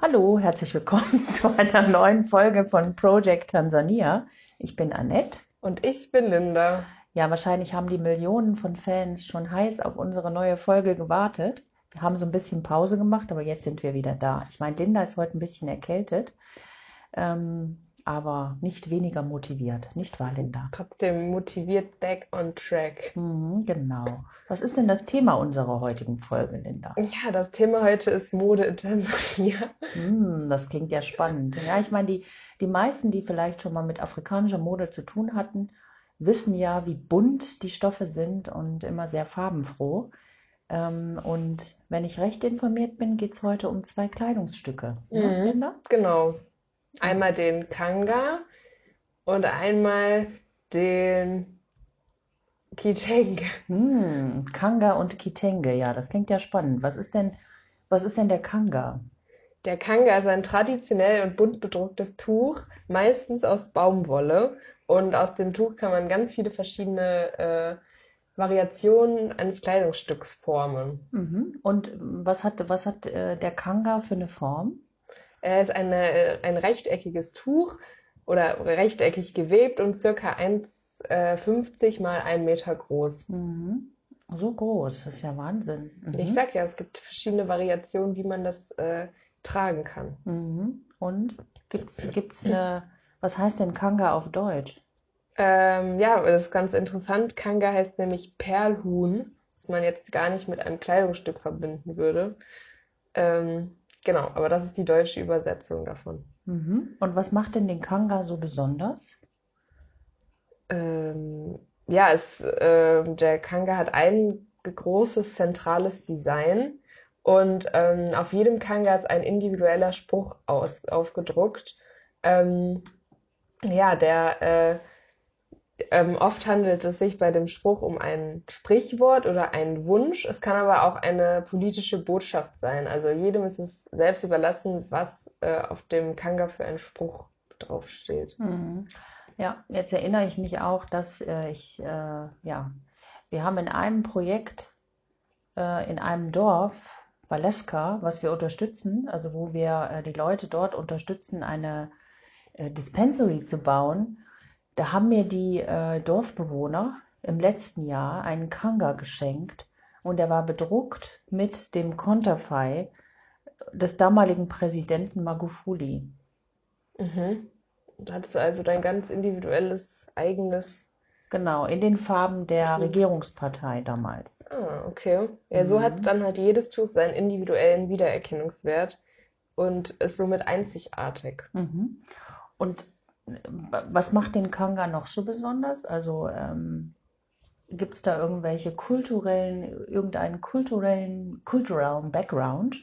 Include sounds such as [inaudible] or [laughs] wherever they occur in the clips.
Hallo, herzlich willkommen [laughs] zu einer neuen Folge von Project Tansania. Ich bin Annette. Und ich bin Linda. Ja, wahrscheinlich haben die Millionen von Fans schon heiß auf unsere neue Folge gewartet. Wir haben so ein bisschen Pause gemacht, aber jetzt sind wir wieder da. Ich meine, Linda ist heute ein bisschen erkältet. Ähm, aber nicht weniger motiviert, nicht wahr, Linda? Trotzdem motiviert back on track. Mhm, genau. Was ist denn das Thema unserer heutigen Folge, Linda? Ja, das Thema heute ist Mode in Tansania. Mhm, das klingt ja spannend. Ja, ich meine, die, die meisten, die vielleicht schon mal mit afrikanischer Mode zu tun hatten, wissen ja, wie bunt die Stoffe sind und immer sehr farbenfroh. Ähm, und wenn ich recht informiert bin, geht es heute um zwei Kleidungsstücke. Ne, mhm, Linda? Genau. Einmal den Kanga und einmal den Kitenge. Hm, Kanga und Kitenge, ja, das klingt ja spannend. Was ist denn, was ist denn der Kanga? Der Kanga ist ein traditionell und bunt bedrucktes Tuch, meistens aus Baumwolle. Und aus dem Tuch kann man ganz viele verschiedene äh, Variationen eines Kleidungsstücks formen. Mhm. Und was hat, was hat äh, der Kanga für eine Form? Er ist eine, ein rechteckiges Tuch oder rechteckig gewebt und circa 1,50 äh, mal 1 Meter groß. Mhm. So groß, das ist ja Wahnsinn. Mhm. Ich sag ja, es gibt verschiedene Variationen, wie man das äh, tragen kann. Mhm. Und gibt es eine, was heißt denn Kanga auf Deutsch? Ähm, ja, das ist ganz interessant. Kanga heißt nämlich Perlhuhn, was man jetzt gar nicht mit einem Kleidungsstück verbinden würde. Ähm, Genau, aber das ist die deutsche Übersetzung davon. Mhm. Und was macht denn den Kanga so besonders? Ähm, ja, es, äh, der Kanga hat ein großes zentrales Design und ähm, auf jedem Kanga ist ein individueller Spruch aus, aufgedruckt. Ähm, ja, der äh, ähm, oft handelt es sich bei dem Spruch um ein Sprichwort oder einen Wunsch. Es kann aber auch eine politische Botschaft sein. Also jedem ist es selbst überlassen, was äh, auf dem Kanga für ein Spruch draufsteht. Mhm. Ja, jetzt erinnere ich mich auch, dass äh, ich, äh, ja, wir haben in einem Projekt äh, in einem Dorf, Valeska, was wir unterstützen, also wo wir äh, die Leute dort unterstützen, eine äh, Dispensary zu bauen da haben mir die äh, Dorfbewohner im letzten Jahr einen Kanga geschenkt und der war bedruckt mit dem Konterfei des damaligen Präsidenten Magufuli. Mhm. Da hattest du also dein ganz individuelles, eigenes. Genau, in den Farben der mhm. Regierungspartei damals. Ah, okay. Ja, so mhm. hat dann halt jedes Tuch seinen individuellen Wiedererkennungswert und ist somit einzigartig. Mhm. Und was macht den Kanga noch so besonders? Also ähm, gibt es da irgendwelche kulturellen, irgendeinen kulturellen, kulturellen Background?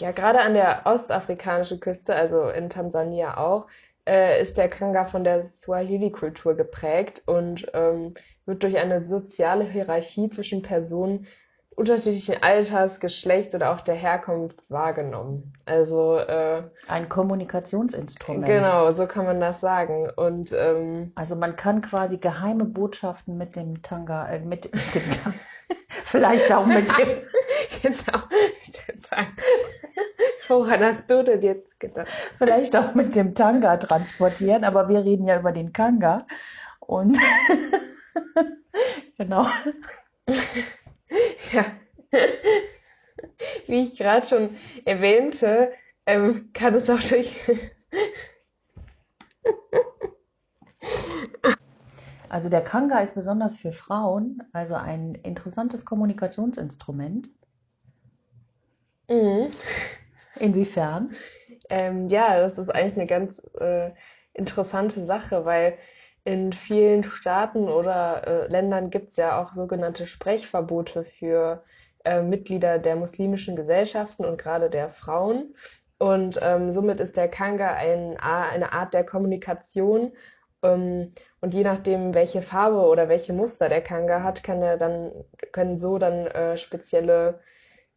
Ja, gerade an der ostafrikanischen Küste, also in Tansania auch, äh, ist der Kanga von der Swahili-Kultur geprägt und ähm, wird durch eine soziale Hierarchie zwischen Personen unterschiedlichen Alters, Geschlecht oder auch der Herkunft wahrgenommen. Also äh, ein Kommunikationsinstrument. Genau, so kann man das sagen. Und ähm, also man kann quasi geheime Botschaften mit dem Tanga, äh, mit, mit dem Tanga, [laughs] vielleicht auch mit dem [laughs] genau mit dem Tanga. Woran hast du denn jetzt gedacht? Vielleicht auch mit dem Tanga transportieren, aber wir reden ja über den Kanga und [laughs] genau. [laughs] Ja. Wie ich gerade schon erwähnte, ähm, kann es auch durch. [laughs] also der Kanga ist besonders für Frauen, also ein interessantes Kommunikationsinstrument. Mhm. Inwiefern? Ähm, ja, das ist eigentlich eine ganz äh, interessante Sache, weil in vielen Staaten oder äh, Ländern gibt es ja auch sogenannte Sprechverbote für äh, Mitglieder der muslimischen Gesellschaften und gerade der Frauen. Und ähm, somit ist der Kanga ein, eine Art der Kommunikation. Ähm, und je nachdem, welche Farbe oder welche Muster der Kanga hat, kann er dann, können so dann äh, spezielle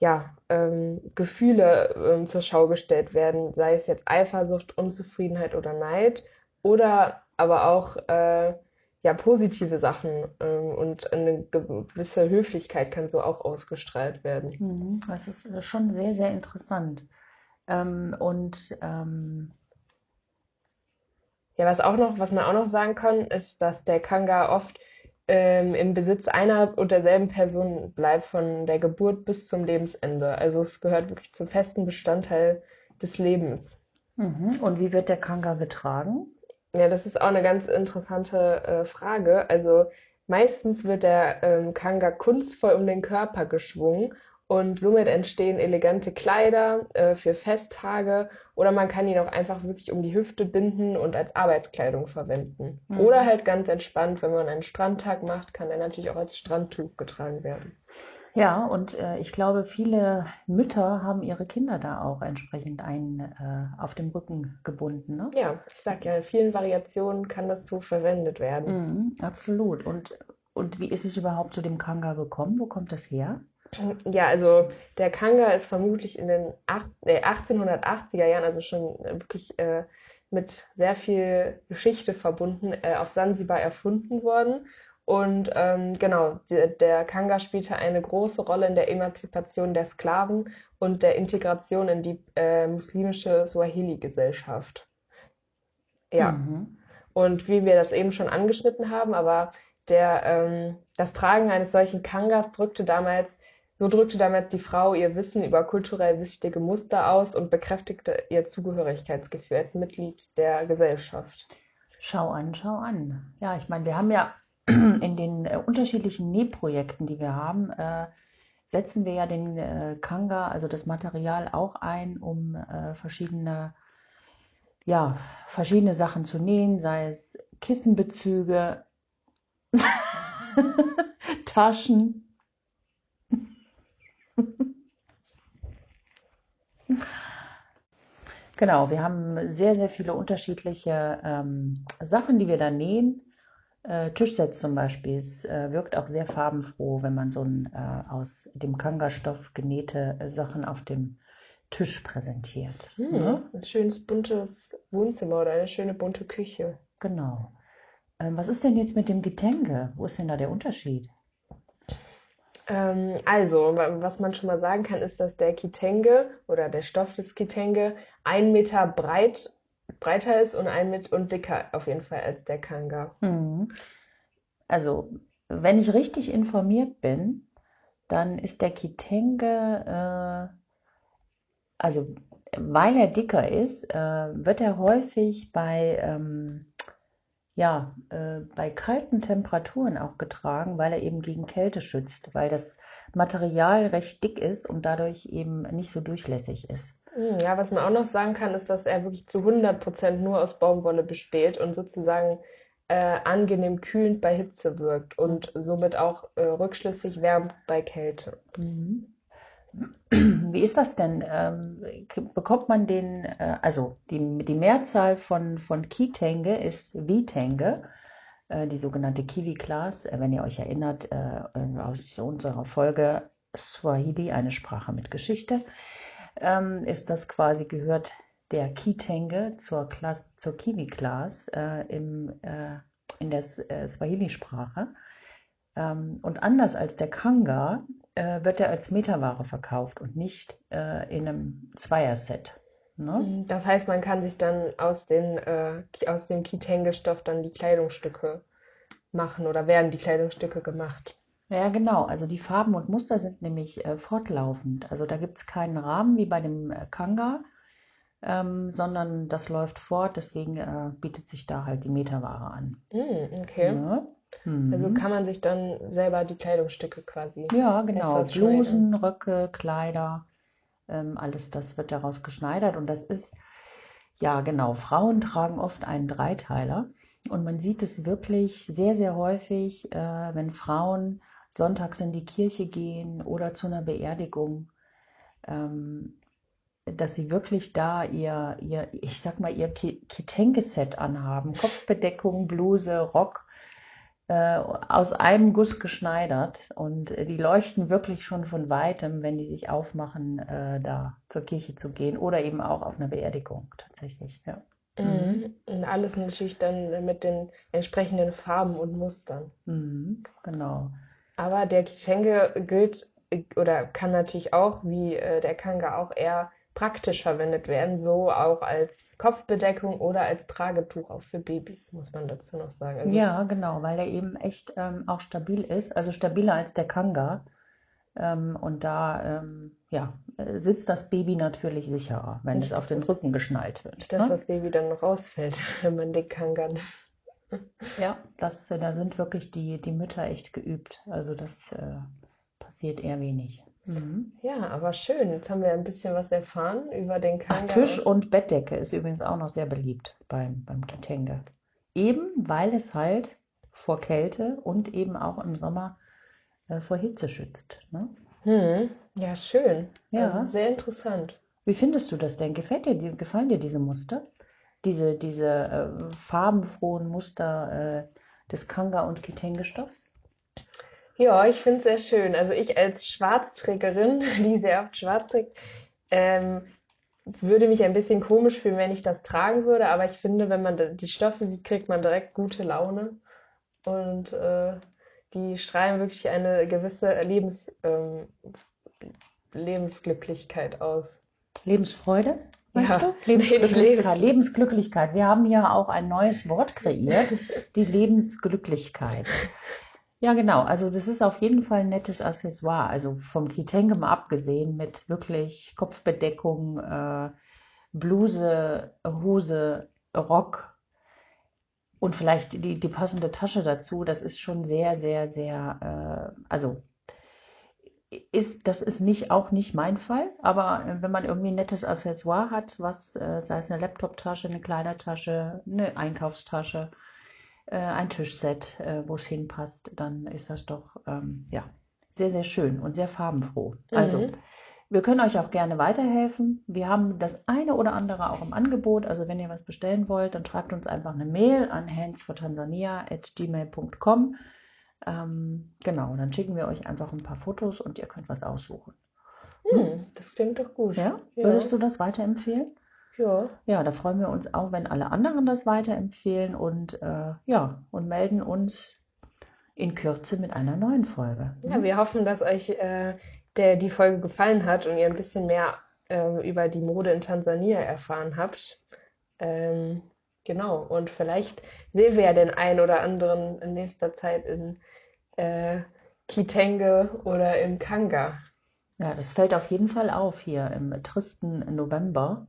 ja, ähm, Gefühle ähm, zur Schau gestellt werden, sei es jetzt Eifersucht, Unzufriedenheit oder Neid oder aber auch äh, ja positive Sachen ähm, und eine gewisse Höflichkeit kann so auch ausgestrahlt werden. Mhm. Das ist äh, schon sehr, sehr interessant. Ähm, und ähm, ja, was auch noch, was man auch noch sagen kann, ist, dass der Kanga oft ähm, im Besitz einer und derselben Person bleibt von der Geburt bis zum Lebensende. Also es gehört wirklich zum festen Bestandteil des Lebens. Mhm. Und wie wird der Kanga getragen? Ja, das ist auch eine ganz interessante äh, Frage. Also meistens wird der ähm, Kanga kunstvoll um den Körper geschwungen und somit entstehen elegante Kleider äh, für Festtage oder man kann ihn auch einfach wirklich um die Hüfte binden und als Arbeitskleidung verwenden. Mhm. Oder halt ganz entspannt, wenn man einen Strandtag macht, kann er natürlich auch als Strandtuch getragen werden. Ja, und äh, ich glaube, viele Mütter haben ihre Kinder da auch entsprechend ein, äh, auf dem Rücken gebunden. Ne? Ja, ich sag ja, in vielen Variationen kann das Tuch verwendet werden. Mhm, absolut. Und, und wie ist es überhaupt zu dem Kanga gekommen? Wo kommt das her? Ja, also der Kanga ist vermutlich in den acht, äh, 1880er Jahren, also schon wirklich äh, mit sehr viel Geschichte verbunden, äh, auf Sansibar erfunden worden. Und ähm, genau, der, der Kanga spielte eine große Rolle in der Emanzipation der Sklaven und der Integration in die äh, muslimische Swahili-Gesellschaft. Ja. Mhm. Und wie wir das eben schon angeschnitten haben, aber der, ähm, das Tragen eines solchen Kangas drückte damals so drückte damit die Frau ihr Wissen über kulturell wichtige Muster aus und bekräftigte ihr Zugehörigkeitsgefühl als Mitglied der Gesellschaft. Schau an, schau an. Ja, ich meine, wir haben ja [clears throat] in den äh, unterschiedlichen Nähprojekten, die wir haben, äh, setzen wir ja den äh, Kanga, also das Material auch ein, um äh, verschiedene, ja, verschiedene Sachen zu nähen, sei es Kissenbezüge, [laughs] Taschen, [laughs] Genau, wir haben sehr, sehr viele unterschiedliche ähm, Sachen, die wir da nähen. Äh, Tischset zum Beispiel, es äh, wirkt auch sehr farbenfroh, wenn man so ein äh, aus dem Kanga-Stoff genähte äh, Sachen auf dem Tisch präsentiert. Hm, ne? Ein schönes buntes Wohnzimmer oder eine schöne bunte Küche. Genau. Ähm, was ist denn jetzt mit dem Getänge? Wo ist denn da der Unterschied? Ähm, also, was man schon mal sagen kann, ist, dass der Kitenge oder der Stoff des Kitenge ein Meter breit, breiter ist und ein Meter und dicker auf jeden Fall als der Kanga. Mhm. Also, wenn ich richtig informiert bin, dann ist der Kitenge, äh, also weil er dicker ist, äh, wird er häufig bei ähm, ja, äh, bei kalten Temperaturen auch getragen, weil er eben gegen Kälte schützt, weil das Material recht dick ist und dadurch eben nicht so durchlässig ist. Hm, ja, was man auch noch sagen kann, ist, dass er wirklich zu 100 Prozent nur aus Baumwolle besteht und sozusagen äh, angenehm kühlend bei Hitze wirkt und somit auch äh, rückschlüssig wärmt bei Kälte. Mhm. Wie ist das denn? Ähm, bekommt man den, äh, also die, die Mehrzahl von, von Kitenge ist Vitenge, äh, die sogenannte Kiwi-Class. Äh, wenn ihr euch erinnert, aus unserer Folge Swahili, eine Sprache mit Geschichte, ähm, ist das quasi gehört der Kitenge zur, zur Kiwi-Class in der Swahili-Sprache. Ähm, und anders als der Kanga äh, wird er als Meterware verkauft und nicht äh, in einem Zweierset. Ne? Mhm, das heißt, man kann sich dann aus, den, äh, aus dem Kitenge-Stoff dann die Kleidungsstücke machen oder werden die Kleidungsstücke gemacht. Ja, genau. Also die Farben und Muster sind nämlich äh, fortlaufend. Also da gibt es keinen Rahmen wie bei dem äh, Kanga, ähm, sondern das läuft fort. Deswegen äh, bietet sich da halt die Meterware an. Mm, okay. Ja? Also mhm. kann man sich dann selber die Kleidungsstücke quasi. Ja, genau. Blusen, Röcke, Kleider, ähm, alles das wird daraus geschneidert. Und das ist, ja, genau. Frauen tragen oft einen Dreiteiler. Und man sieht es wirklich sehr, sehr häufig, äh, wenn Frauen sonntags in die Kirche gehen oder zu einer Beerdigung, ähm, dass sie wirklich da ihr, ihr ich sag mal, ihr Kitenge-Set anhaben. Kopfbedeckung, Bluse, Rock äh, aus einem Guss geschneidert und die leuchten wirklich schon von weitem, wenn die sich aufmachen, äh, da zur Kirche zu gehen oder eben auch auf einer Beerdigung tatsächlich. Ja. Mhm. Und alles natürlich dann mit den entsprechenden Farben und Mustern. Mhm, genau. Aber der Kitenge gilt oder kann natürlich auch, wie äh, der Kanga auch eher praktisch verwendet werden, so auch als Kopfbedeckung oder als Tragetuch auch für Babys, muss man dazu noch sagen. Also ja, genau, weil er eben echt ähm, auch stabil ist, also stabiler als der Kanga. Ähm, und da ähm, ja, sitzt das Baby natürlich sicherer, wenn nicht, es auf den Rücken geschnallt wird. Dass ne? das Baby dann rausfällt, [laughs] wenn man den Kanga nimmt. Ja, das, da sind wirklich die, die Mütter echt geübt. Also das äh, passiert eher wenig. Mhm. Ja, aber schön. Jetzt haben wir ein bisschen was erfahren über den Kanga. Ach, Tisch und Bettdecke ist übrigens auch noch sehr beliebt beim, beim Kitenge. Eben weil es halt vor Kälte und eben auch im Sommer äh, vor Hitze schützt. Ne? Hm. Ja, schön. Ja. Also sehr interessant. Wie findest du das denn? Gefällt dir, gefallen dir diese Muster? Diese, diese äh, farbenfrohen Muster äh, des Kanga- und Kitenge-Stoffs? Ja, ich finde es sehr schön. Also ich als Schwarzträgerin, [laughs] die sehr oft schwarz trägt, ähm, würde mich ein bisschen komisch fühlen, wenn ich das tragen würde. Aber ich finde, wenn man die Stoffe sieht, kriegt man direkt gute Laune. Und äh, die strahlen wirklich eine gewisse Lebens, ähm, Lebensglücklichkeit aus. Lebensfreude? Meinst ja, du? Lebensglücklichkeit. Lebensglücklichkeit. Wir haben ja auch ein neues Wort kreiert, [laughs] die Lebensglücklichkeit. Ja, genau. Also das ist auf jeden Fall ein nettes Accessoire. Also vom Kitenge mal abgesehen mit wirklich Kopfbedeckung, äh, Bluse, Hose, Rock und vielleicht die, die passende Tasche dazu. Das ist schon sehr, sehr, sehr, äh, also ist, das ist nicht, auch nicht mein Fall, aber äh, wenn man irgendwie ein nettes Accessoire hat, was, äh, sei es eine Laptoptasche, eine Kleidertasche, eine Einkaufstasche, äh, ein Tischset, äh, wo es hinpasst, dann ist das doch ähm, ja, sehr, sehr schön und sehr farbenfroh. Also, mhm. Also, wir können euch auch gerne weiterhelfen. Wir haben das eine oder andere auch im Angebot. Also wenn ihr was bestellen wollt, dann schreibt uns einfach eine Mail an handsfortanzania.gmail.com. Ähm, genau, dann schicken wir euch einfach ein paar Fotos und ihr könnt was aussuchen. Hm, das klingt doch gut. Ja? ja? Würdest du das weiterempfehlen? Ja. Ja, da freuen wir uns auch, wenn alle anderen das weiterempfehlen und äh, ja, und melden uns in Kürze mit einer neuen Folge. Ja, wir hoffen, dass euch äh, der, die Folge gefallen hat und ihr ein bisschen mehr äh, über die Mode in Tansania erfahren habt. Ähm, genau, und vielleicht sehen wir ja den einen oder anderen in nächster Zeit in äh, Kitenge oder im Kanga. Ja, das fällt auf jeden Fall auf hier im tristen November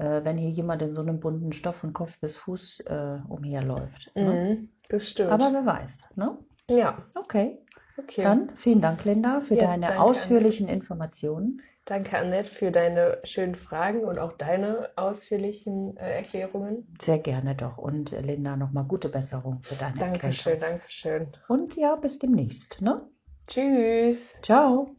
äh, wenn hier jemand in so einem bunten Stoff von Kopf bis Fuß äh, umherläuft. Ne? Mhm, das stimmt. Aber wer weiß, ne? Ja. Okay. Okay. Dann vielen Dank, Linda, für ja, deine ausführlichen. Informationen. Danke, Annette, für deine schönen Fragen und auch deine ausführlichen äh, Erklärungen. Sehr gerne doch. Und äh, Linda, nochmal gute Besserung für deine Dankeschön, Erklärung. Dankeschön. Und ja, bis demnächst. Ne? Tschüss. Ciao.